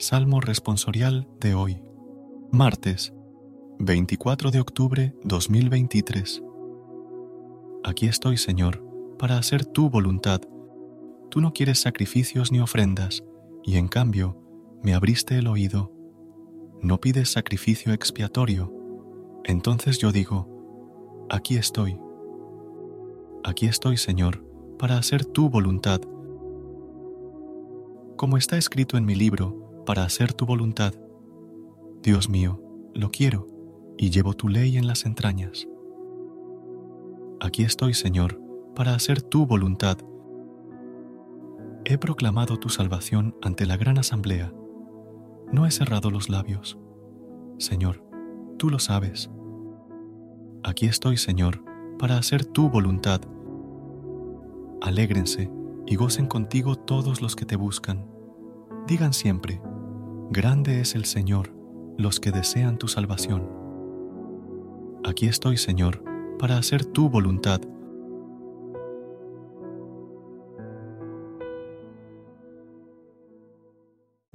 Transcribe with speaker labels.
Speaker 1: Salmo responsorial de hoy, martes 24 de octubre 2023. Aquí estoy, Señor, para hacer tu voluntad. Tú no quieres sacrificios ni ofrendas, y en cambio me abriste el oído. No pides sacrificio expiatorio. Entonces yo digo, aquí estoy. Aquí estoy, Señor, para hacer tu voluntad. Como está escrito en mi libro, para hacer tu voluntad. Dios mío, lo quiero y llevo tu ley en las entrañas. Aquí estoy, Señor, para hacer tu voluntad. He proclamado tu salvación ante la gran asamblea. No he cerrado los labios. Señor, tú lo sabes. Aquí estoy, Señor, para hacer tu voluntad. Alégrense y gocen contigo todos los que te buscan. Digan siempre, Grande es el Señor, los que desean tu salvación. Aquí estoy, Señor, para hacer tu voluntad